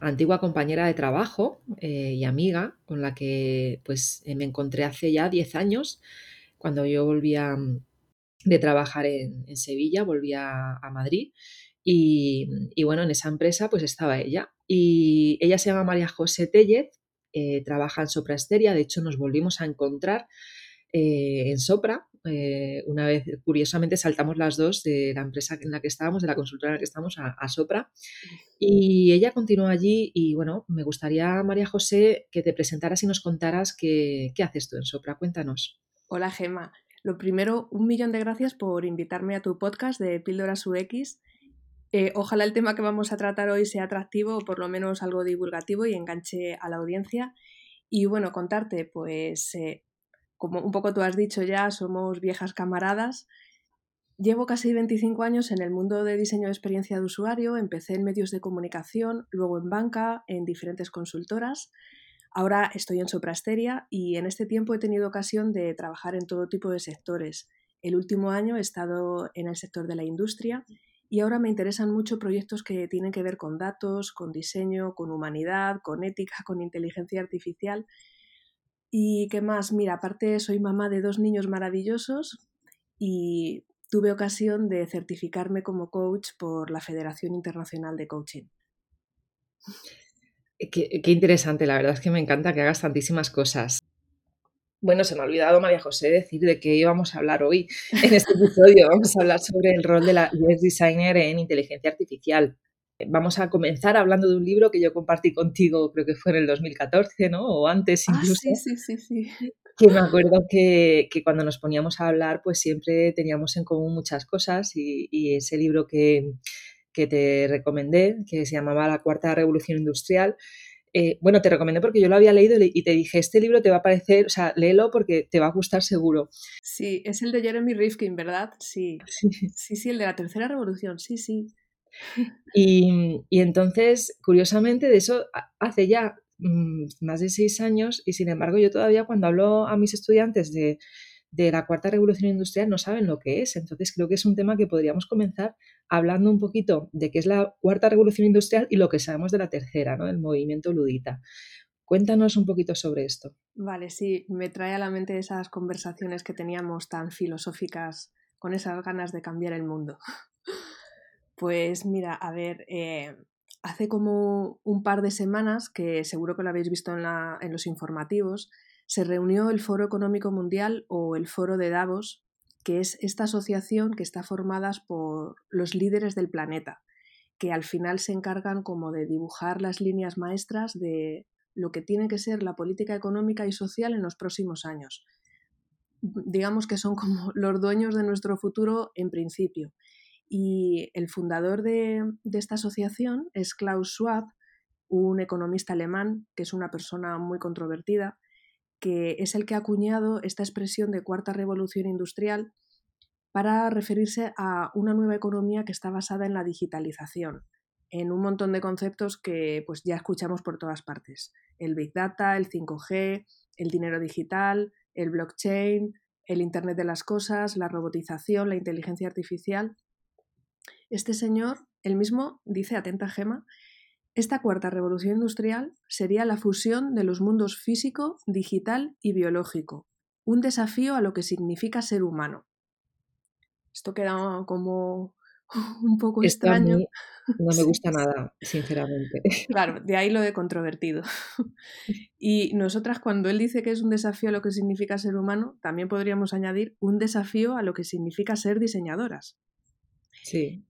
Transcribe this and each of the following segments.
antigua compañera de trabajo eh, y amiga con la que pues, eh, me encontré hace ya 10 años, cuando yo volvía mm, de trabajar en, Sevilla, volvía a Madrid y, bueno, en esa empresa pues estaba ella. Y ella se llama María José Tellez, eh, trabaja en Sopra Esteria, de hecho nos volvimos a encontrar en Sopra eh, una vez, curiosamente, saltamos las dos de la empresa en la que estábamos, de la consultora en la que estamos, a, Sopra. Y ella continuó allí y bueno, me gustaría, María José, que te presentaras y nos contaras qué, haces tú en Sopra. Cuéntanos. Hola, Gema. Lo primero, un millón de gracias por invitarme a tu podcast de Píldoras UX. Eh, ojalá el tema que vamos a tratar hoy sea atractivo o por lo menos algo divulgativo y enganche a la audiencia. Y bueno, contarte, pues eh, como un poco tú has dicho ya, somos viejas camaradas. Llevo casi 25 años en el mundo de diseño de experiencia de usuario, empecé en medios de comunicación, luego en banca, en diferentes consultoras. Ahora estoy en Soprasteria y en este tiempo he tenido ocasión de trabajar en todo tipo de sectores. El último año he estado en el sector de la industria y ahora me interesan mucho proyectos que tienen que ver con datos, con diseño, con humanidad, con ética, con inteligencia artificial y qué más, mira, aparte soy mamá de dos niños maravillosos y tuve ocasión de certificarme como coach por la Federación Internacional de Coaching. Eh, qué, interesante, la verdad es que me encanta que hagas tantísimas cosas. Bueno, se me ha olvidado, María José, decir de qué íbamos a hablar hoy en este episodio. Vamos a hablar sobre el rol de la UX Designer en inteligencia artificial. Vamos a comenzar hablando de un libro que yo compartí contigo, creo que fue en el 2014, ¿no? O antes ah, incluso. sí, sí, sí, sí. Que me acuerdo que, cuando nos poníamos a hablar, pues siempre teníamos en común muchas cosas y, ese libro que, te recomendé, que se llamaba La Cuarta Revolución Industrial, eh, bueno, te recomendé porque yo lo había leído y te dije, este libro te va a parecer, o sea, léelo porque te va a gustar seguro. Sí, es el de Jeremy Rifkin, ¿verdad? Sí. Sí, sí, sí el de la Tercera Revolución, sí, sí. Y, entonces, curiosamente, de eso hace ya mm, más de seis años y sin embargo yo todavía cuando hablo a mis estudiantes de, la cuarta revolución industrial no saben lo que es. Entonces creo que es un tema que podríamos comenzar hablando un poquito de qué es la cuarta revolución industrial y lo que sabemos de la tercera, ¿no? del movimiento ludita. Cuéntanos un poquito sobre esto. Vale, sí, me trae a la mente esas conversaciones que teníamos tan filosóficas con esas ganas de cambiar el mundo. Pues mira, a ver, eh, hace como un par de semanas, que seguro que lo habéis visto en, en los informativos, se reunió el Foro Económico Mundial o el Foro de Davos, que es esta asociación que está formada por los líderes del planeta, que al final se encargan como de dibujar las líneas maestras de lo que tiene que ser la política económica y social en los próximos años. Digamos que son como los dueños de nuestro futuro en principio. Y el fundador de, esta asociación es Klaus Schwab, un economista alemán que es una persona muy controvertida, que es el que ha acuñado esta expresión de cuarta revolución industrial para referirse a una nueva economía que está basada en la digitalización, en un montón de conceptos que pues ya escuchamos por todas partes. El Big Data, el 5G, el dinero digital, el blockchain, el Internet de las Cosas, la robotización, la inteligencia artificial. Este señor, él mismo, dice, atenta Gema, esta cuarta revolución industrial sería la fusión de los mundos físico, digital y biológico, un desafío a lo que significa ser humano. Esto queda como un poco extraño. no me gusta nada, sinceramente. Claro, de ahí lo de controvertido. Y nosotras cuando él dice que es un desafío a lo que significa ser humano, también podríamos añadir un desafío a lo que significa ser diseñadoras. Sí.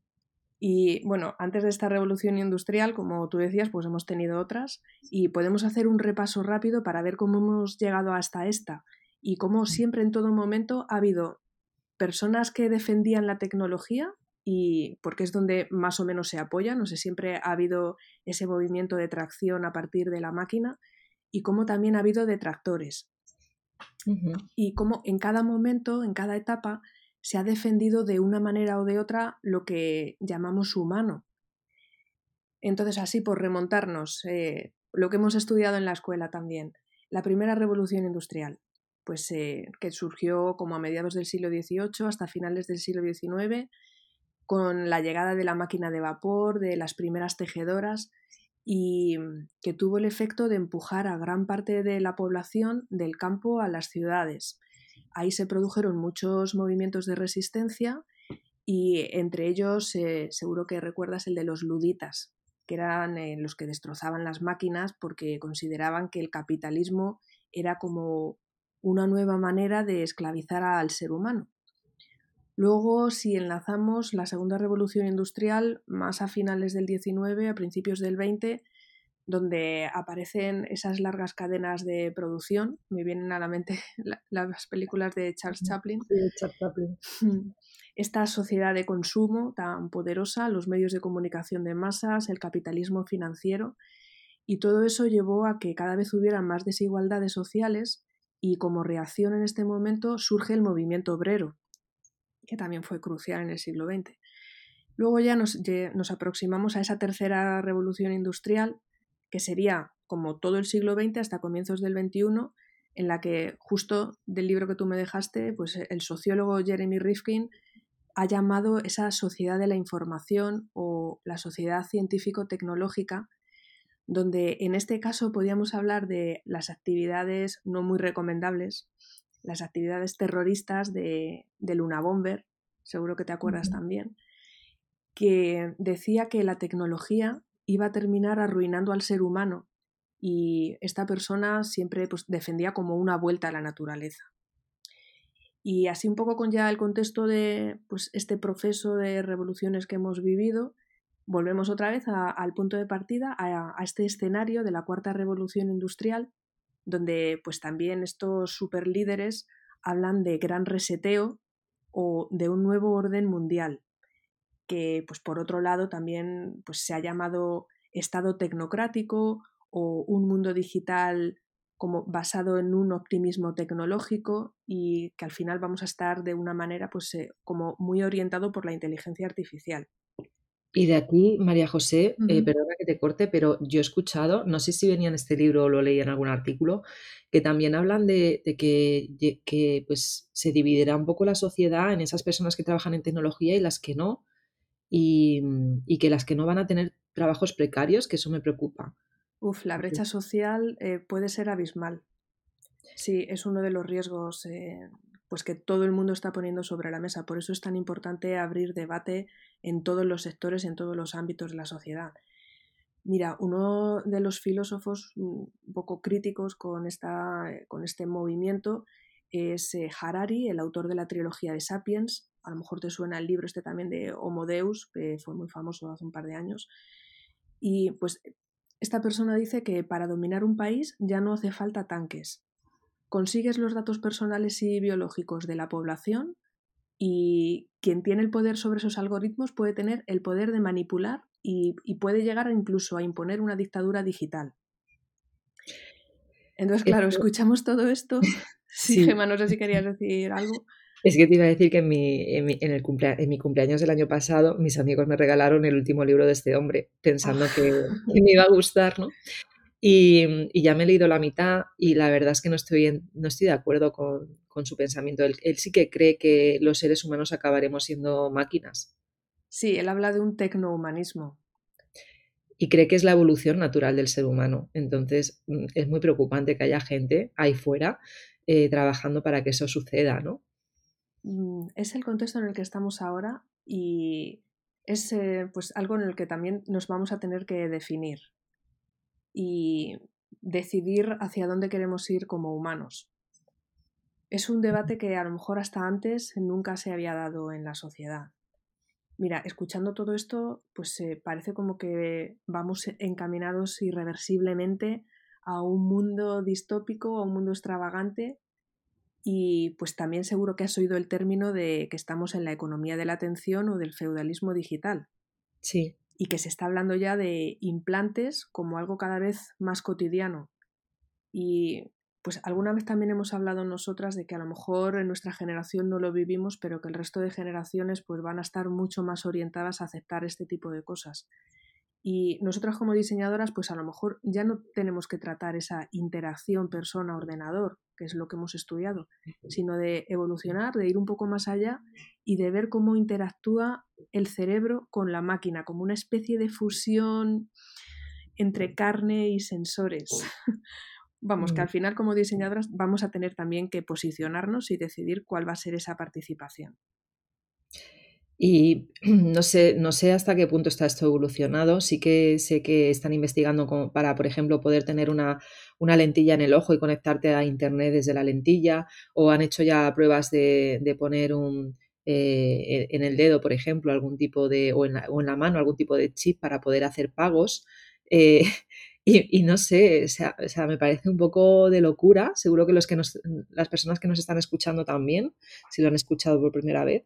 Y bueno, antes de esta revolución industrial, como tú decías, pues hemos tenido otras y podemos hacer un repaso rápido para ver cómo hemos llegado hasta esta y cómo siempre en todo momento ha habido personas que defendían la tecnología y porque es donde más o menos se apoya, no sé, siempre ha habido ese movimiento de tracción a partir de la máquina y cómo también ha habido detractores. y cómo en cada momento, en cada etapa, se ha defendido de una manera o de otra lo que llamamos humano. Entonces, así por remontarnos, eh, lo que hemos estudiado en la escuela también, la primera revolución industrial, pues eh, que surgió como a mediados del siglo XVIII hasta finales del siglo XIX, con la llegada de la máquina de vapor, de las primeras tejedoras, y que tuvo el efecto de empujar a gran parte de la población del campo a las ciudades. Ahí se produjeron muchos movimientos de resistencia y entre ellos eh, seguro que recuerdas el de los luditas, que eran eh, los que destrozaban las máquinas porque consideraban que el capitalismo era como una nueva manera de esclavizar al ser humano. Luego, si enlazamos la segunda revolución industrial, más a finales del 19, a principios del 20, donde aparecen esas largas cadenas de producción, me vienen a la mente las películas de Charles Chaplin. Esta sociedad de consumo tan poderosa, los medios de comunicación de masas, el capitalismo financiero, y todo eso llevó a que cada vez hubiera más desigualdades sociales y como reacción en este momento surge el movimiento obrero, que también fue crucial en el siglo XX. Luego ya nos, nos aproximamos a esa tercera revolución industrial, que sería como todo el siglo XX hasta comienzos del XXI, en la que justo del libro que tú me dejaste, pues el sociólogo Jeremy Rifkin ha llamado esa sociedad de la información o la sociedad científico-tecnológica donde en este caso podíamos hablar de las actividades no muy recomendables, las actividades terroristas de, Luna Bomber, seguro que te acuerdas también, que decía que la tecnología iba a terminar arruinando al ser humano y esta persona siempre pues, defendía como una vuelta a la naturaleza. Y así un poco con ya el contexto de pues, este proceso de revoluciones que hemos vivido, volvemos otra vez al punto de partida, a, este escenario de la cuarta revolución industrial, donde pues también estos superlíderes hablan de gran reseteo o de un nuevo orden mundial, que pues por otro lado también pues, se ha llamado Estado tecnocrático o un mundo digital como basado en un optimismo tecnológico y que al final vamos a estar de una manera pues eh, como muy orientado por la inteligencia artificial. Y de aquí, María José, eh, perdona que te corte, pero yo he escuchado, no sé si venía en este libro o lo leí en algún artículo, que también hablan de, que, que, pues, se dividirá un poco la sociedad en esas personas que trabajan en tecnología y las que no, y, que las que no van a tener trabajos precarios, que eso me preocupa. Uf, la brecha social eh, puede ser abismal. Sí, es uno de los riesgos eh, pues que todo el mundo está poniendo sobre la mesa. Por eso es tan importante abrir debate en todos los sectores, en todos los ámbitos de la sociedad. Mira, uno de los filósofos mm, un poco críticos con, esta, con este movimiento es eh, Harari, el autor de la trilogía de Sapiens. A lo mejor te suena el libro este también de Homo Deus, que fue muy famoso hace un par de años. Y pues esta persona dice que para dominar un país ya no hace falta tanques, consigues los datos personales y biológicos de la población y quien tiene el poder sobre esos algoritmos puede tener el poder de manipular y, puede llegar incluso a imponer una dictadura digital. Entonces, claro, escuchamos todo esto. Sí, Gemma, no sé si querías decir algo. Es que te iba a decir que en mi, en el en mi cumpleaños del año pasado mis amigos me regalaron el último libro de este hombre, pensando que, que, me iba a gustar, ¿no? Y, ya me he leído la mitad y la verdad es que no estoy, no estoy de acuerdo con, su pensamiento. Él, sí que cree que los seres humanos acabaremos siendo máquinas. Sí, él habla de un tecnohumanismo. Y cree que es la evolución natural del ser humano. Entonces mm, es muy preocupante que haya gente ahí fuera eh, trabajando para que eso suceda, ¿no? Mm, es el contexto en el que estamos ahora y es eh, pues algo en el que también nos vamos a tener que definir y decidir hacia dónde queremos ir como humanos. Es un debate que a lo mejor hasta antes nunca se había dado en la sociedad. Mira, escuchando todo esto, pues eh, parece como que vamos encaminados irreversiblemente a un mundo distópico, a un mundo extravagante y pues también seguro que has oído el término de que estamos en la economía de la atención o del feudalismo digital. Sí y que se está hablando ya de implantes como algo cada vez más cotidiano. Y pues alguna vez también hemos hablado nosotras de que a lo mejor en nuestra generación no lo vivimos, pero que el resto de generaciones pues van a estar mucho más orientadas a aceptar este tipo de cosas. Y nosotras como diseñadoras, pues a lo mejor ya no tenemos que tratar esa interacción persona-ordenador, que es lo que hemos estudiado, sino de evolucionar, de ir un poco más allá y de ver cómo interactúa el cerebro con la máquina, como una especie de fusión entre carne y sensores. Vamos, que al final como diseñadoras vamos a tener también que posicionarnos y decidir cuál va a ser esa participación. Y no sé, no sé hasta qué punto está esto evolucionado. Sí que sé que están investigando para, por ejemplo, poder tener una, lentilla en el ojo y conectarte a Internet desde la lentilla. O han hecho ya pruebas de, poner un, eh, en el dedo, por ejemplo, algún tipo de, o en, la, o en la mano, algún tipo de chip para poder hacer pagos. Eh, y, no sé, o sea, me parece un poco de locura. Seguro que, los que las personas que nos están escuchando también, si lo han escuchado por primera vez.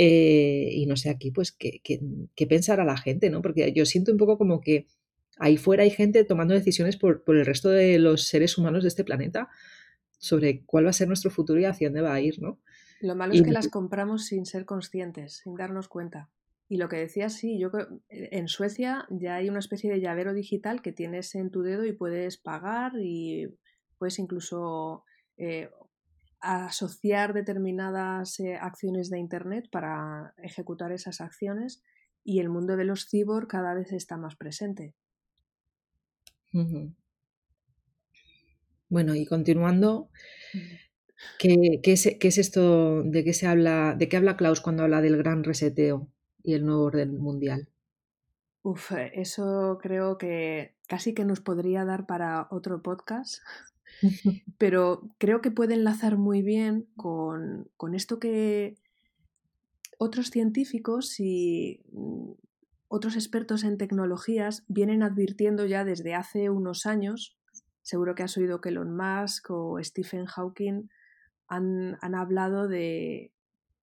Eh, y no sé aquí, pues, ¿qué, qué, pensará la gente, ¿no? Porque yo siento un poco como que ahí fuera hay gente tomando decisiones por, por, el resto de los seres humanos de este planeta sobre cuál va a ser nuestro futuro y hacia dónde va a ir, ¿no? Lo malo es que las compramos sin ser conscientes, sin darnos cuenta. Y lo que decía, sí, yo creo, eh, en Suecia ya hay una especie de llavero digital que tienes en tu dedo y puedes pagar y puedes incluso eh, asociar determinadas eh, acciones de Internet para ejecutar esas acciones y el mundo de los cibor cada vez está más presente. Bueno, y continuando, ¿qué, qué, es, ¿qué, es, esto? ¿De qué se habla? ¿De qué habla Klaus cuando habla del gran reseteo? y el nuevo orden mundial. Uf, eh, eso creo que casi que nos podría dar para otro podcast, pero creo que puede enlazar muy bien con, con esto que otros científicos y mm, otros expertos en tecnologías vienen advirtiendo ya desde hace unos años. Seguro que has oído que Elon Musk o Stephen Hawking han, han hablado de,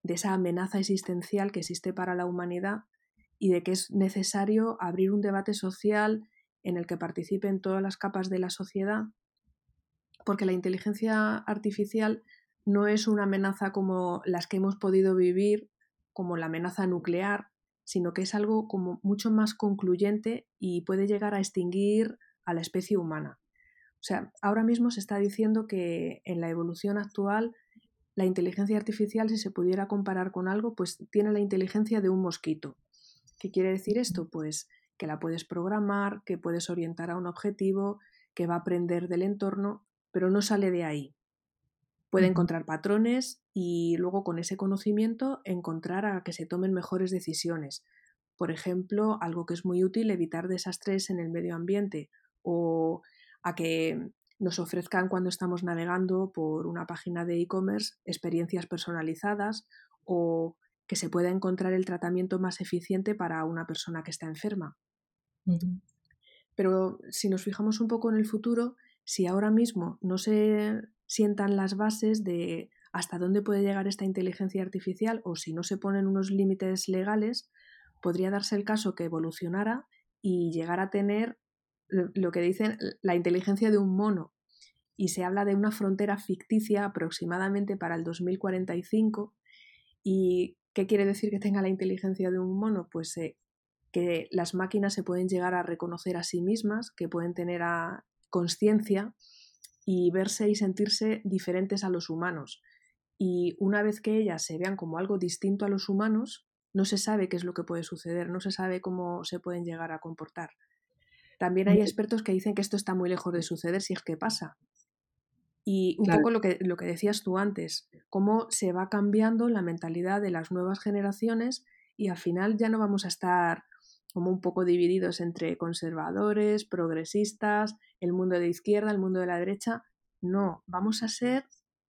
de esa amenaza existencial que existe para la humanidad y de que es necesario abrir un debate social en el que participen todas las capas de la sociedad, porque la inteligencia artificial no es una amenaza como las que hemos podido vivir, como la amenaza nuclear, sino que es algo como mucho más concluyente y puede llegar a extinguir a la especie humana. O sea, ahora mismo se está diciendo que en la evolución actual la inteligencia artificial, si se pudiera comparar con algo, pues tiene la inteligencia de un mosquito. ¿Qué quiere decir esto? Pues que la puedes programar, que puedes orientar a un objetivo, que va a aprender del entorno, pero no sale de ahí. Puede encontrar patrones y luego con ese conocimiento encontrar a que se tomen mejores decisiones. Por ejemplo, algo que es muy útil, evitar desastres en el medio ambiente o a que nos ofrezcan cuando estamos navegando por una página de e-commerce experiencias personalizadas o que se pueda encontrar el tratamiento más eficiente para una persona que está enferma. Pero si nos fijamos un poco en el futuro, si ahora mismo no se sientan las bases de hasta dónde puede llegar esta inteligencia artificial o si no se ponen unos límites legales, podría darse el caso que evolucionara y llegar a tener lo que dicen la inteligencia de un mono y se habla de una frontera ficticia aproximadamente para el 2045 y ¿qué quiere decir que tenga la inteligencia de un mono? Pues eh, que las máquinas se pueden llegar a reconocer a sí mismas, que pueden tener conciencia y verse y sentirse diferentes a los humanos. Y una vez que ellas se vean como algo distinto a los humanos, no se sabe qué es lo que puede suceder, no se sabe cómo se pueden llegar a comportar. También hay expertos que dicen que esto está muy lejos de suceder si es que pasa. Y un poco lo que, lo que decías tú antes, cómo se va cambiando la mentalidad de las nuevas generaciones y al final ya no vamos a estar como un poco divididos entre conservadores, progresistas, el mundo de izquierda, el mundo de la derecha. No, vamos a ser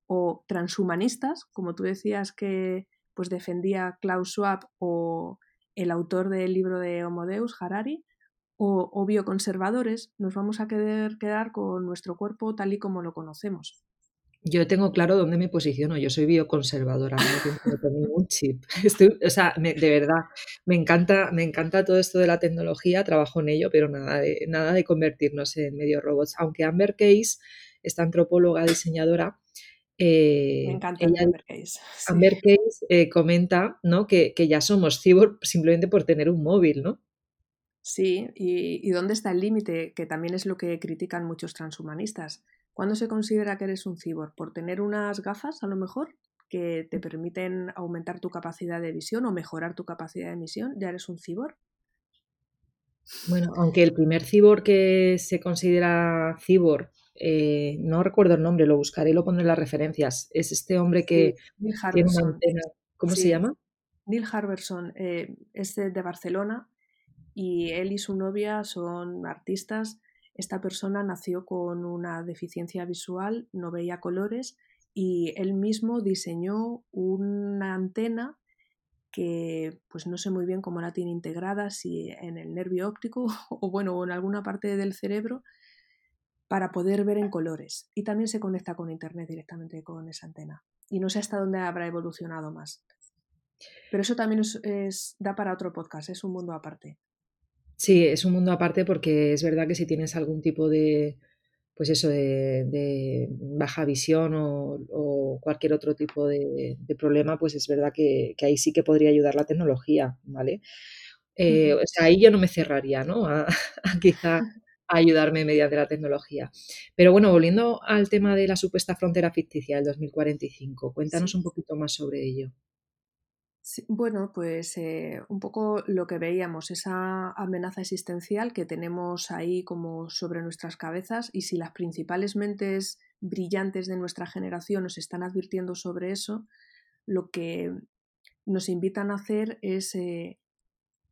o transhumanistas, como tú decías que pues defendía Klaus Schwab o el autor del libro de Homo Deus, Harari, o, bioconservadores, nos vamos a querer quedar con nuestro cuerpo tal y como lo conocemos. Yo tengo claro dónde me posiciono. Yo soy bioconservadora, no tengo ningún chip. o sea, de verdad, me encanta, me encanta todo esto de la tecnología, trabajo en ello, pero nada de, nada de convertirnos en medio robots. Aunque Amber Case esta antropóloga diseñadora, Me encanta Amber Case. Amber Case comenta ¿no? que, que, ya somos cyborg simplemente por tener un móvil, ¿no? Sí, y, dónde está el límite? Que también es lo que critican muchos transhumanistas. ¿Cuándo se considera que eres un cyborg? ¿Por tener unas gafas, a lo mejor, que te permiten aumentar tu capacidad de visión o mejorar tu capacidad de emisión? ¿Ya eres un cyborg? Bueno, aunque el primer cyborg que se considera cyborg, eh, no recuerdo el nombre, lo buscaré y lo pondré en las referencias, es este hombre que tiene una antena. ¿Cómo se llama? Neil Harberson eh, es de Barcelona y él y su novia son artistas. Esta persona nació con una deficiencia visual, no veía colores y él mismo diseñó una antena que pues no sé muy bien cómo la tiene integrada, si en el nervio óptico o bueno, en alguna parte del cerebro para poder ver en colores. Y también se conecta con internet directamente con esa antena. Y no sé hasta dónde habrá evolucionado más. Pero eso también es, da para otro podcast, es un mundo aparte. Sí, es un mundo aparte porque es verdad que si tienes algún tipo de, pues eso, de, baja visión o, cualquier otro tipo de, problema, pues es verdad que, ahí sí que podría ayudar la tecnología, ¿vale? Eh, o sea, ahí yo no me cerraría, ¿no? A, quizá ayudarme mediante la tecnología. Pero bueno, volviendo al tema de la supuesta frontera ficticia del 2045, cuéntanos un poquito más sobre ello bueno, pues eh, un poco lo que veíamos, esa amenaza existencial que tenemos ahí como sobre nuestras cabezas y si las principales mentes brillantes de nuestra generación nos están advirtiendo sobre eso, lo que nos invitan a hacer es eh,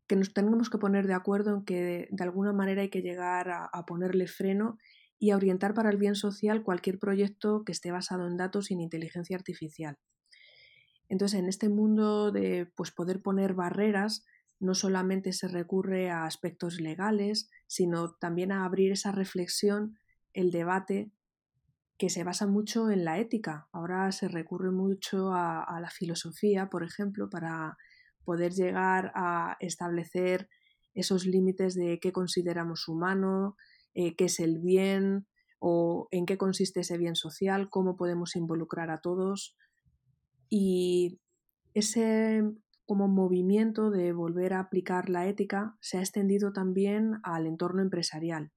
que nos tenemos que poner de acuerdo en que de, alguna manera hay que llegar a ponerle freno y a orientar para el bien social cualquier proyecto que esté basado en datos sin inteligencia artificial. Entonces, en este mundo de pues, poder poner barreras, no solamente se recurre a aspectos legales, sino también a abrir esa reflexión, el debate, que se basa mucho en la ética. Ahora se recurre mucho a, la filosofía, por ejemplo, para poder llegar a establecer esos límites de qué consideramos humano, eh, qué es el bien o en qué consiste ese bien social, cómo podemos involucrar a todos. Y ese como movimiento de volver a aplicar la ética se ha extendido también al entorno empresarial.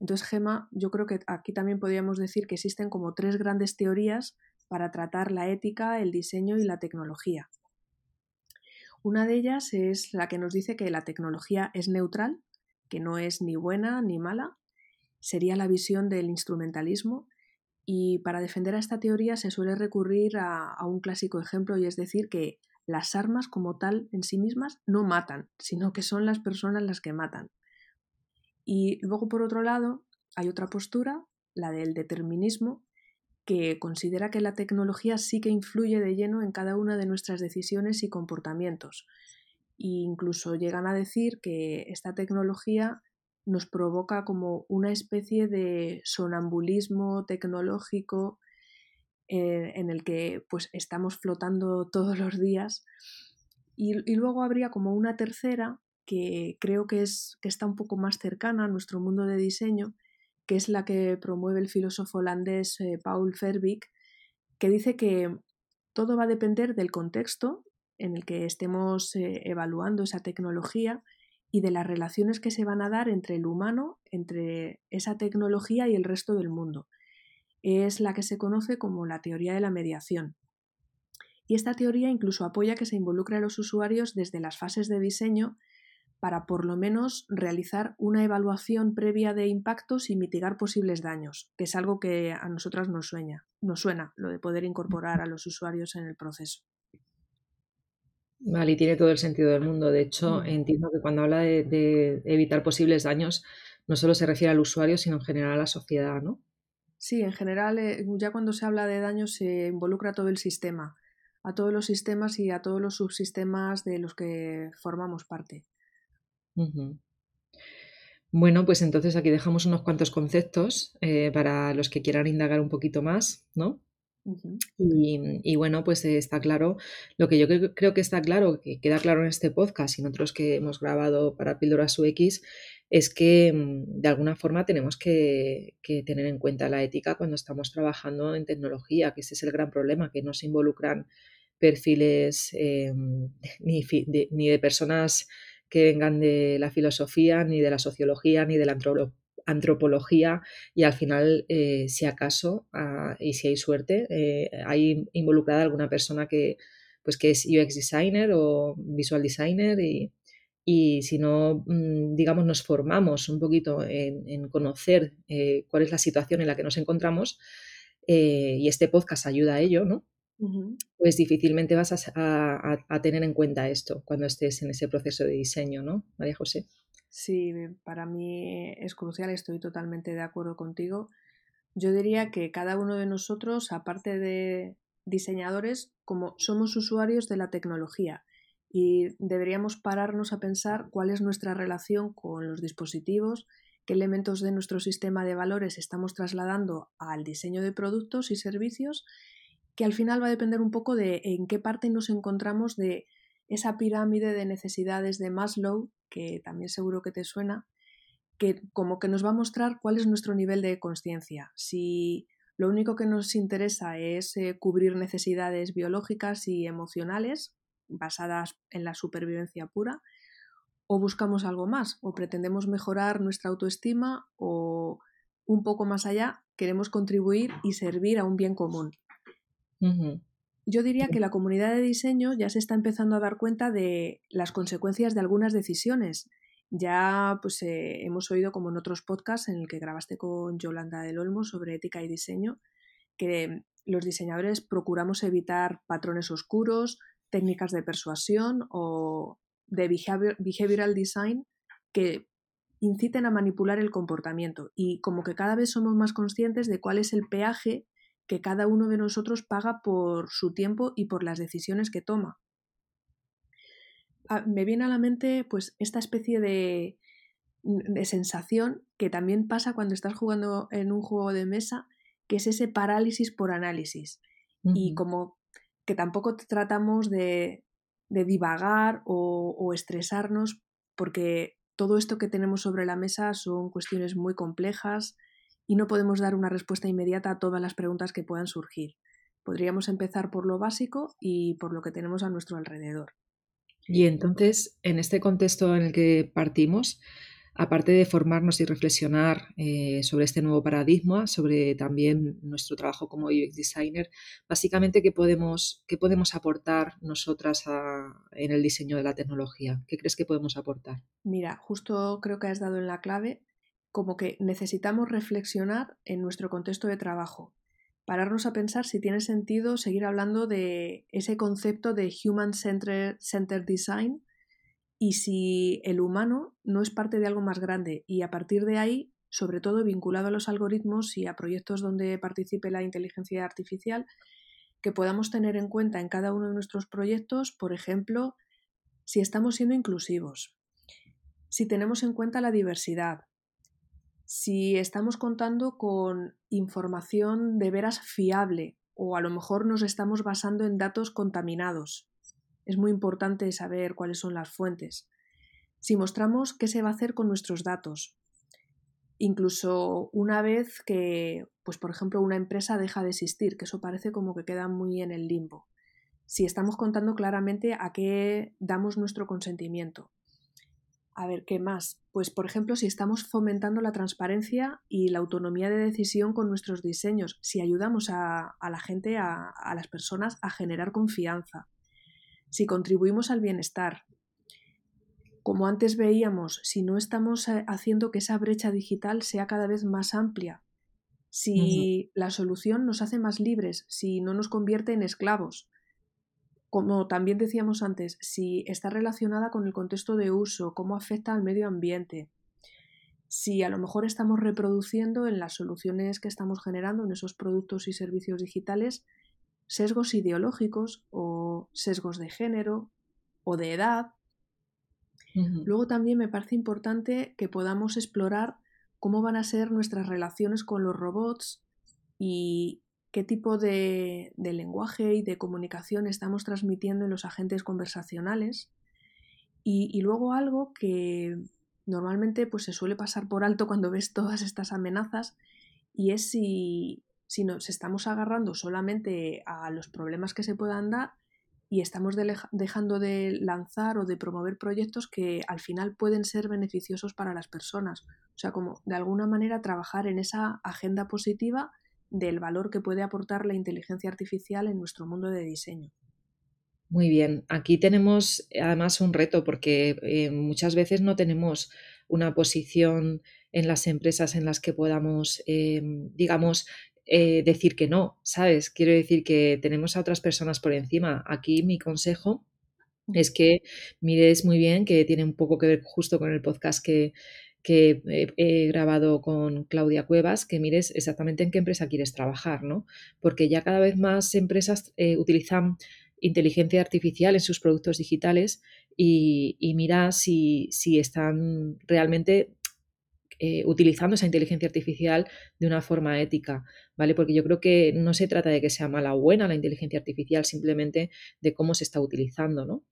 Entonces, Gema, yo creo que aquí también podríamos decir que existen como tres grandes teorías para tratar la ética, el diseño y la tecnología. Una de ellas es la que nos dice que la tecnología es neutral, que no es ni buena ni mala. Sería la visión del instrumentalismo y para defender a esta teoría se suele recurrir a, un clásico ejemplo y es decir que las armas como tal en sí mismas no matan, sino que son las personas las que matan. Y luego por otro lado hay otra postura, la del determinismo, que considera que la tecnología sí que influye de lleno en cada una de nuestras decisiones y comportamientos. E incluso llegan a decir que esta tecnología nos provoca como una especie de sonambulismo tecnológico eh, en el que pues estamos flotando todos los días. Y, luego habría como una tercera que creo que, es, que está un poco más cercana a nuestro mundo de diseño, que es la que promueve el filósofo holandés eh, Paul Verbeek, que dice que todo va a depender del contexto en el que estemos eh, evaluando esa tecnología y de las relaciones que se van a dar entre el humano, entre esa tecnología y el resto del mundo. Es la que se conoce como la teoría de la mediación. Y esta teoría incluso apoya que se involucre a los usuarios desde las fases de diseño para por lo menos realizar una evaluación previa de impactos y mitigar posibles daños, que es algo que a nosotras nos sueña, nos suena, lo de poder incorporar a los usuarios en el proceso. Vale, y tiene todo el sentido del mundo. De hecho, entiendo que cuando habla de, evitar posibles daños, no solo se refiere al usuario, sino en general a la sociedad, ¿no? Sí, en general, eh, ya cuando se habla de daños se involucra a todo el sistema, a todos los sistemas y a todos los subsistemas de los que formamos parte. Bueno, pues entonces aquí dejamos unos cuantos conceptos eh, para los que quieran indagar un poquito más, ¿no? Y, bueno, pues está claro, lo que yo creo, que está claro, que queda claro en este podcast y en otros que hemos grabado para Píldoras UX, es que mm, de alguna forma tenemos que, tener en cuenta la ética cuando estamos trabajando en tecnología, que ese es el gran problema, que no se involucran perfiles eh, ni, de, ni, de, personas que vengan de la filosofía, ni de la sociología, ni de la antropología y al final, eh, si acaso, ah, y si hay suerte, eh, hay involucrada alguna persona que, pues, que es UX designer o visual designer y, y si no, mm, digamos, nos formamos un poquito en, conocer eh, cuál es la situación en la que nos encontramos y este podcast ayuda a ello, ¿no? Pues difícilmente vas a, a, tener en cuenta esto cuando estés en ese proceso de diseño, ¿no, María José? Sí, para mí es crucial, estoy totalmente de acuerdo contigo. Yo diría que cada uno de nosotros, aparte de diseñadores, como somos usuarios de la tecnología y deberíamos pararnos a pensar cuál es nuestra relación con los dispositivos, qué elementos de nuestro sistema de valores estamos trasladando al diseño de productos y servicios, que al final va a depender un poco de en qué parte nos encontramos de esa pirámide de necesidades de Maslow que también seguro que te suena, que como que nos va a mostrar cuál es nuestro nivel de conciencia. Si lo único que nos interesa es eh, cubrir necesidades biológicas y emocionales basadas en la supervivencia pura, o buscamos algo más, o pretendemos mejorar nuestra autoestima, o un poco más allá, queremos contribuir y servir a un bien común. Yo diría que la comunidad de diseño ya se está empezando a dar cuenta de las consecuencias de algunas decisiones. Ya pues eh, hemos oído como en otros podcasts en el que grabaste con Yolanda del Olmo sobre ética y diseño, que los diseñadores procuramos evitar patrones oscuros, técnicas de persuasión o de behavioral design que inciten a manipular el comportamiento. Y como que cada vez somos más conscientes de cuál es el peaje que cada uno de nosotros paga por su tiempo y por las decisiones que toma. Ah, me viene a la mente pues esta especie de, de sensación que también pasa cuando estás jugando en un juego de mesa, que es ese parálisis por análisis. Y como que tampoco tratamos de, de divagar o, o, estresarnos porque todo esto que tenemos sobre la mesa son cuestiones muy complejas, y no podemos dar una respuesta inmediata a todas las preguntas que puedan surgir. Podríamos empezar por lo básico y por lo que tenemos a nuestro alrededor. Y entonces, en este contexto en el que partimos, aparte de formarnos y reflexionar eh, sobre este nuevo paradigma, sobre también nuestro trabajo como UX designer, básicamente, ¿qué podemos, qué podemos aportar nosotras en el diseño de la tecnología? ¿Qué crees que podemos aportar? Mira, justo creo que has dado en la clave como que necesitamos reflexionar en nuestro contexto de trabajo, pararnos a pensar si tiene sentido seguir hablando de ese concepto de Human Centered, Design y si el humano no es parte de algo más grande y a partir de ahí, sobre todo vinculado a los algoritmos y a proyectos donde participe la inteligencia artificial, que podamos tener en cuenta en cada uno de nuestros proyectos, por ejemplo, si estamos siendo inclusivos, si tenemos en cuenta la diversidad, si estamos contando con información de veras fiable o a lo mejor nos estamos basando en datos contaminados. Es muy importante saber cuáles son las fuentes. Si mostramos qué se va a hacer con nuestros datos, incluso una vez que, pues por ejemplo, una empresa deja de existir, que eso parece como que queda muy en el limbo. Si estamos contando claramente a qué damos nuestro consentimiento, a ver, ¿qué más? Pues, por ejemplo, si estamos fomentando la transparencia y la autonomía de decisión con nuestros diseños, si ayudamos a, la gente, a, las personas, a generar confianza, si contribuimos al bienestar. Como antes veíamos, si no estamos eh, haciendo que esa brecha digital sea cada vez más amplia, si la solución nos hace más libres, si no nos convierte en esclavos, como también decíamos antes, si está relacionada con el contexto de uso, cómo afecta al medio ambiente, si a lo mejor estamos reproduciendo en las soluciones que estamos generando en esos productos y servicios digitales sesgos ideológicos o sesgos de género o de edad. Luego también me parece importante que podamos explorar cómo van a ser nuestras relaciones con los robots y qué tipo de, lenguaje y de comunicación estamos transmitiendo en los agentes conversacionales. Y, luego algo que normalmente pues, se suele pasar por alto cuando ves todas estas amenazas y es si, si nos estamos agarrando solamente a los problemas que se puedan dar y estamos dejando de lanzar o de promover proyectos que al final pueden ser beneficiosos para las personas. O sea, como de alguna manera trabajar en esa agenda positiva del valor que puede aportar la inteligencia artificial en nuestro mundo de diseño. Muy bien, aquí tenemos además un reto porque eh, muchas veces no tenemos una posición en las empresas en las que podamos, eh, digamos, eh, decir que no, ¿sabes? Quiero decir que tenemos a otras personas por encima. Aquí mi consejo es que mires muy bien, que tiene un poco que ver justo con el podcast que, he grabado con Claudia Cuevas, que mires exactamente en qué empresa quieres trabajar, ¿no? Porque ya cada vez más empresas eh, utilizan inteligencia artificial en sus productos digitales y, mira si, si, están realmente eh, utilizando esa inteligencia artificial de una forma ética, ¿vale? Porque yo creo que no se trata de que sea mala o buena la inteligencia artificial, simplemente de cómo se está utilizando, ¿no?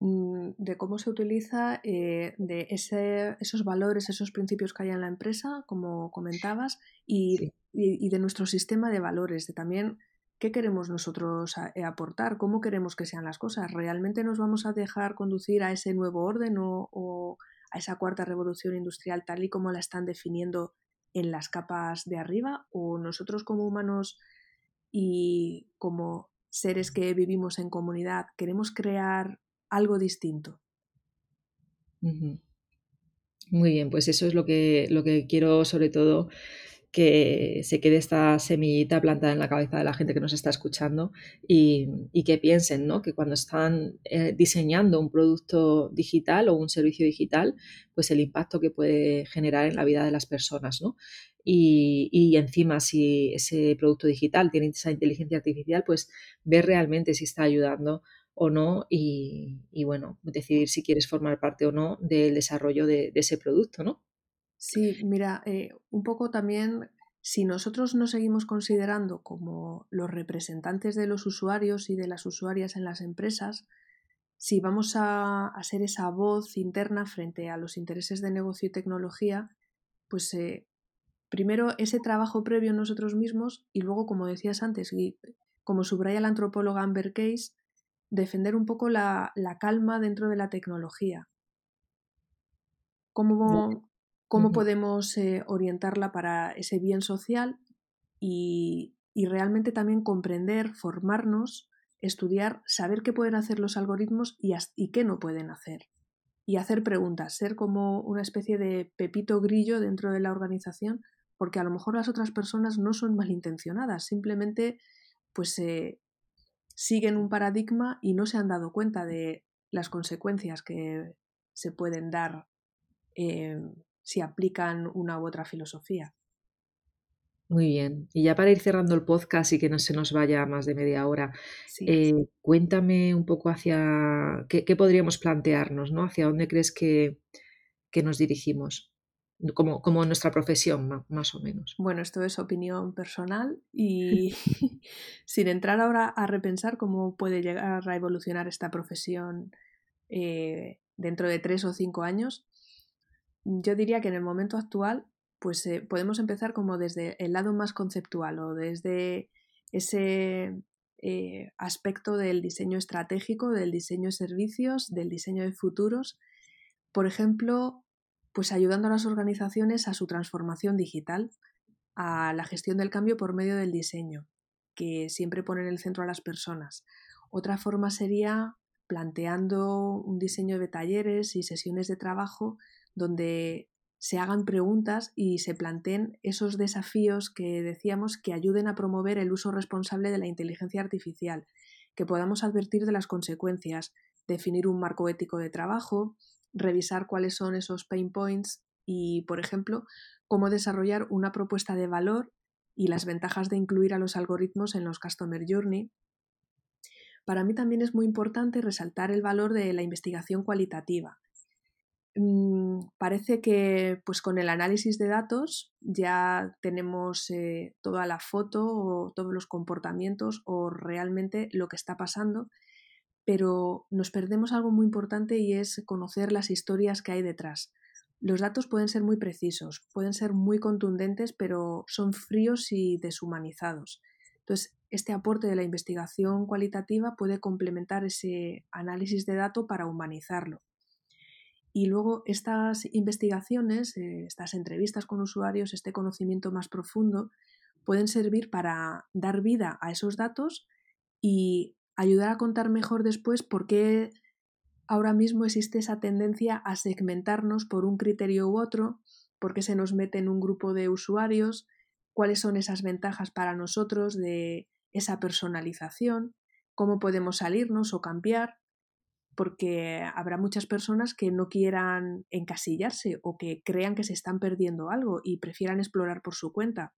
Mm, de cómo se utiliza, eh, de esos valores, esos principios que hay en la empresa, como comentabas, y, de nuestro sistema de valores, de también qué queremos nosotros eh, aportar, cómo queremos que sean las cosas. ¿Realmente nos vamos a dejar conducir a ese nuevo orden o a esa cuarta revolución industrial tal y como la están definiendo en las capas de arriba o nosotros como humanos y como seres que vivimos en comunidad queremos crear algo distinto. Muy bien, pues eso es lo que, lo que quiero sobre todo que se quede esta semillita plantada en la cabeza de la gente que nos está escuchando y, que piensen ¿no? que cuando están eh, diseñando un producto digital o un servicio digital, pues el impacto que puede generar en la vida de las personas. ¿no? Y, encima, si ese producto digital tiene esa inteligencia artificial, pues ver realmente si está ayudando o no y, bueno, decidir si quieres formar parte o no del desarrollo de, ese producto, ¿no? Sí, mira, eh, un poco también si nosotros nos seguimos considerando como los representantes de los usuarios y de las usuarias en las empresas, si vamos a, ser esa voz interna frente a los intereses de negocio y tecnología, pues eh, primero ese trabajo previo en nosotros mismos y luego, como decías antes, como subraya la antropóloga Amber Case, defender un poco la, calma dentro de la tecnología. ¿Cómo, cómo podemos eh, orientarla para ese bien social y, realmente también comprender, formarnos, estudiar, saber qué pueden hacer los algoritmos y, y qué no pueden hacer. Y hacer preguntas, ser como una especie de pepito grillo dentro de la organización, porque a lo mejor las otras personas no son malintencionadas, simplemente pues eh, siguen un paradigma y no se han dado cuenta de las consecuencias que se pueden dar eh, si aplican una u otra filosofía. Muy bien. Y ya para ir cerrando el podcast y que no se nos vaya más de media hora, eh, cuéntame un poco hacia qué, podríamos plantearnos, ¿no? ¿Hacia dónde crees que, nos dirigimos? Como, como, nuestra profesión, más o menos. Bueno, esto es opinión personal y sin entrar ahora a repensar cómo puede llegar a evolucionar esta profesión eh, dentro de tres o cinco años, yo diría que en el momento actual, pues eh, podemos empezar como desde el lado más conceptual o desde ese eh, aspecto del diseño estratégico, del diseño de servicios, del diseño de futuros. Por ejemplo, pues ayudando a las organizaciones a su transformación digital, a la gestión del cambio por medio del diseño, que siempre pone en el centro a las personas. Otra forma sería planteando un diseño de talleres y sesiones de trabajo donde se hagan preguntas y se planteen esos desafíos que decíamos que ayuden a promover el uso responsable de la inteligencia artificial, que podamos advertir de las consecuencias, definir un marco ético de trabajo, revisar cuáles son esos pain points y, por ejemplo, cómo desarrollar una propuesta de valor y las ventajas de incluir a los algoritmos en los Customer Journey. Para mí también es muy importante resaltar el valor de la investigación cualitativa, mm, parece que pues con el análisis de datos ya tenemos eh, toda la foto o todos los comportamientos o realmente lo que está pasando, pero nos perdemos algo muy importante y es conocer las historias que hay detrás. Los datos pueden ser muy precisos, pueden ser muy contundentes, pero son fríos y deshumanizados. Entonces, este aporte de la investigación cualitativa puede complementar ese análisis de datos para humanizarlo. Y luego estas investigaciones, eh, estas entrevistas con usuarios, este conocimiento más profundo, pueden servir para dar vida a esos datos y ayudar a contar mejor después por qué ahora mismo existe esa tendencia a segmentarnos por un criterio u otro, por qué se nos mete en un grupo de usuarios, cuáles son esas ventajas para nosotros de esa personalización, cómo podemos salirnos o cambiar, porque habrá muchas personas que no quieran encasillarse o que crean que se están perdiendo algo y prefieran explorar por su cuenta.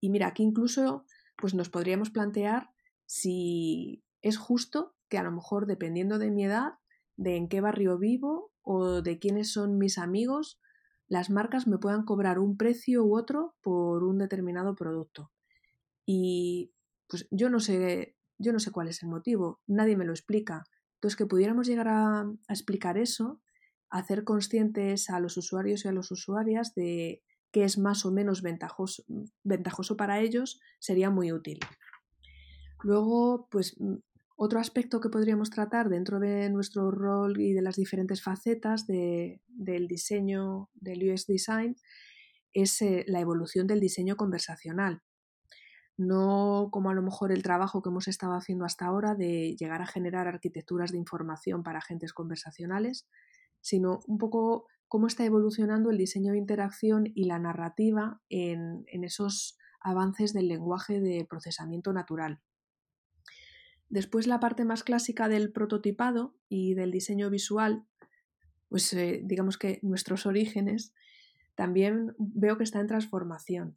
Y mira, aquí incluso pues nos podríamos plantear si es justo que a lo mejor dependiendo de mi edad, de en qué barrio vivo o de quiénes son mis amigos, las marcas me puedan cobrar un precio u otro por un determinado producto. Y pues yo no sé, yo no sé cuál es el motivo, nadie me lo explica. Entonces, que pudiéramos llegar a, explicar eso, hacer conscientes a los usuarios y a las usuarias de qué es más o menos ventajoso, ventajoso para ellos, sería muy útil. Luego, pues otro aspecto que podríamos tratar dentro de nuestro rol y de las diferentes facetas del diseño del UX Design es eh, la evolución del diseño conversacional no como a lo mejor el trabajo que hemos estado haciendo hasta ahora de llegar a generar arquitecturas de información para agentes conversacionales, sino un poco cómo está evolucionando el diseño de interacción y la narrativa en, esos avances del lenguaje de procesamiento natural. Después la parte más clásica del prototipado y del diseño visual, pues eh, digamos que nuestros orígenes, también veo que está en transformación.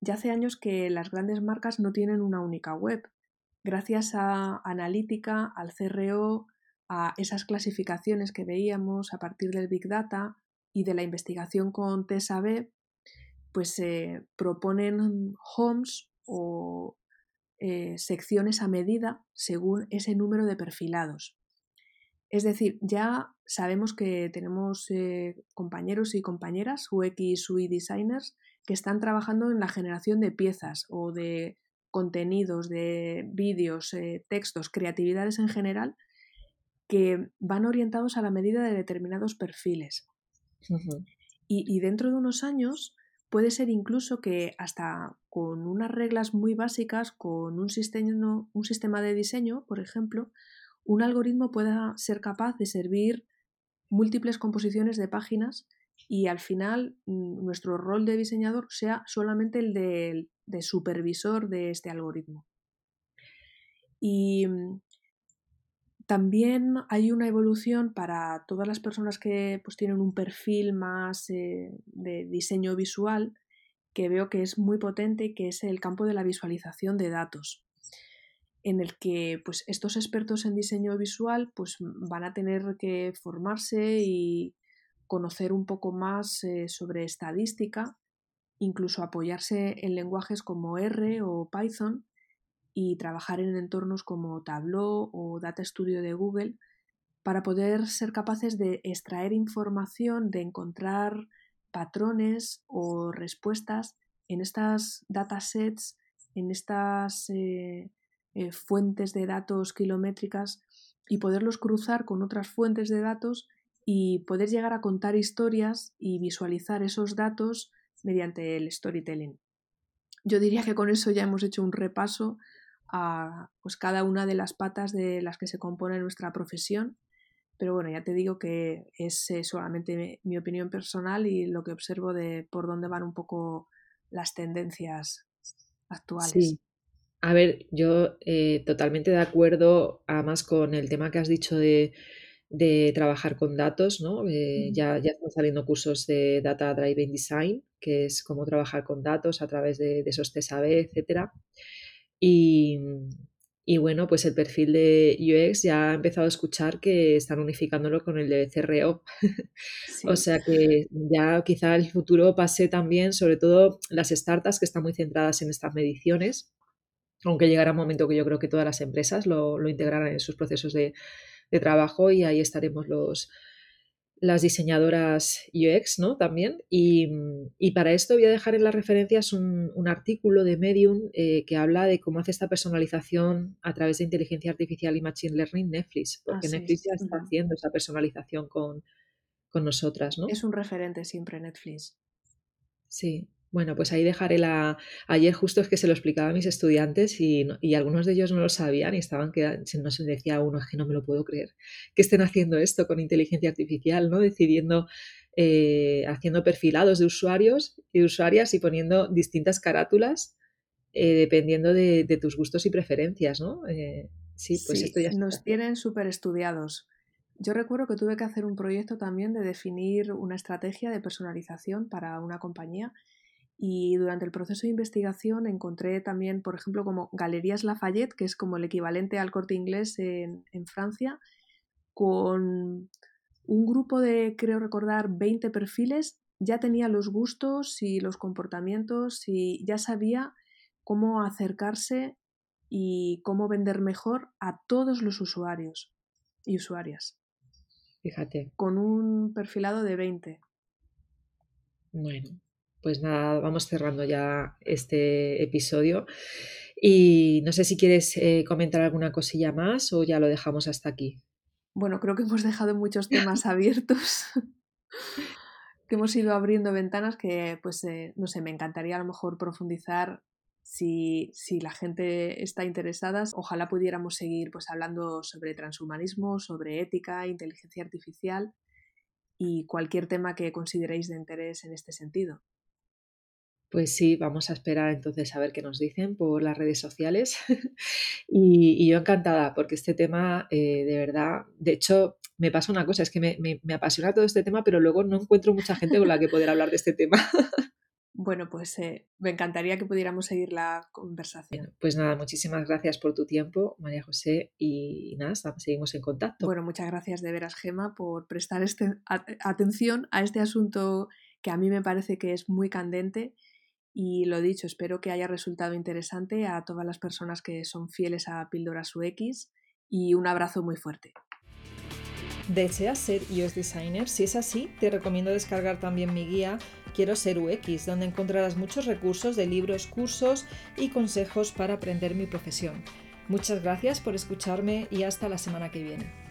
Ya hace años que las grandes marcas no tienen una única web. Gracias a analítica, al CRO, a esas clasificaciones que veíamos a partir del Big Data y de la investigación con TESAB, pues se proponen homes o eh, secciones a medida según ese número de perfilados. Es decir, ya sabemos que tenemos eh, compañeros y compañeras, UX, UI designers, que están trabajando en la generación de piezas o de contenidos, de vídeos, eh, textos, creatividades en general, que van orientados a la medida de determinados perfiles. y, dentro de unos años puede ser incluso que hasta con unas reglas muy básicas, con un sistema, de diseño, por ejemplo, un algoritmo pueda ser capaz de servir múltiples composiciones de páginas y al final mm, nuestro rol de diseñador sea solamente el de, supervisor de este algoritmo. Mm, también hay una evolución para todas las personas que pues, tienen un perfil más eh, de diseño visual que veo que es muy potente, que es el campo de la visualización de datos en el que pues, estos expertos en diseño visual pues, van a tener que formarse y conocer un poco más eh, sobre estadística, incluso apoyarse en lenguajes como R o Python y trabajar en entornos como Tableau o Data Studio de Google para poder ser capaces de extraer información, de encontrar patrones o respuestas en estas datasets, en estas eh, eh, fuentes de datos kilométricas y poderlos cruzar con otras fuentes de datos y poder llegar a contar historias y visualizar esos datos mediante el storytelling. Yo diría que con eso ya hemos hecho un repaso a pues, cada una de las patas de las que se compone nuestra profesión, pero bueno, ya te digo que es eh, solamente mi opinión personal y lo que observo de por dónde van un poco las tendencias actuales. Sí. A ver, yo eh, totalmente de acuerdo, además con el tema que has dicho de de trabajar con datos, ¿no? Eh, ya, ya están saliendo cursos de Data Driven Design, que es cómo trabajar con datos a través de, esos TSAB, etcétera. Y, Y bueno, pues el perfil de UX ya ha empezado a escuchar que están unificándolo con el de CRO. o sea que ya quizá el futuro pase también, sobre todo las startups que están muy centradas en estas mediciones, aunque llegará un momento que yo creo que todas las empresas lo, integrarán en sus procesos de trabajo y ahí estaremos los, las diseñadoras UX, ¿no? También. Y, para esto voy a dejar en las referencias un, artículo de Medium eh, que habla de cómo hace esta personalización a través de inteligencia artificial y machine learning Netflix, porque Netflix ya está haciendo esa personalización con, con nosotras, ¿no? Es un referente siempre Netflix. Sí, bueno, pues ahí dejaré la... Ayer justo es que se lo explicaba a mis estudiantes y, algunos de ellos no lo sabían y estaban que no se decía uno, es que no me lo puedo creer, que estén haciendo esto con inteligencia artificial, ¿no? Decidiendo, eh, haciendo perfilados de usuarios y usuarias y poniendo distintas carátulas eh, dependiendo de, tus gustos y preferencias, ¿no? Eh, sí, pues esto ya Nos tienen súper estudiados. Yo recuerdo que tuve que hacer un proyecto también de definir una estrategia de personalización para una compañía y durante el proceso de investigación encontré también, por ejemplo, como Galerías Lafayette, que es como el equivalente al corte inglés en, Francia, con un grupo de, creo recordar, 20 perfiles, ya tenía los gustos y los comportamientos y ya sabía cómo acercarse y cómo vender mejor a todos los usuarios y usuarias. Fíjate. Con un perfilado de 20. Bueno, pues nada, vamos cerrando ya este episodio. Y no sé si quieres eh, comentar alguna cosilla más o ya lo dejamos hasta aquí. Bueno, creo que hemos dejado muchos temas abiertos, que hemos ido abriendo ventanas que, pues, eh, no sé, me encantaría a lo mejor profundizar si, si, la gente está interesada. Ojalá pudiéramos seguir pues, hablando sobre transhumanismo, sobre ética, inteligencia artificial y cualquier tema que consideréis de interés en este sentido. Pues sí, vamos a esperar entonces a ver qué nos dicen por las redes sociales. y, yo encantada, porque este tema, eh, de verdad, de hecho, me pasa una cosa, es que me, apasiona todo este tema, pero luego no encuentro mucha gente con la que poder hablar de este tema. Bueno, pues eh, me encantaría que pudiéramos seguir la conversación. pues nada, muchísimas gracias por tu tiempo, María José, y nada, seguimos en contacto. Bueno, muchas gracias de veras, Gema, por prestar este, atención a este asunto que a mí me parece que es muy candente y lo dicho, espero que haya resultado interesante a todas las personas que son fieles a Píldoras UX y un abrazo muy fuerte. ¿Deseas ser UX Designer? Si es así, te recomiendo descargar también mi guía Quiero ser UX, donde encontrarás muchos recursos de libros, cursos y consejos para aprender mi profesión. Muchas gracias por escucharme y hasta la semana que viene.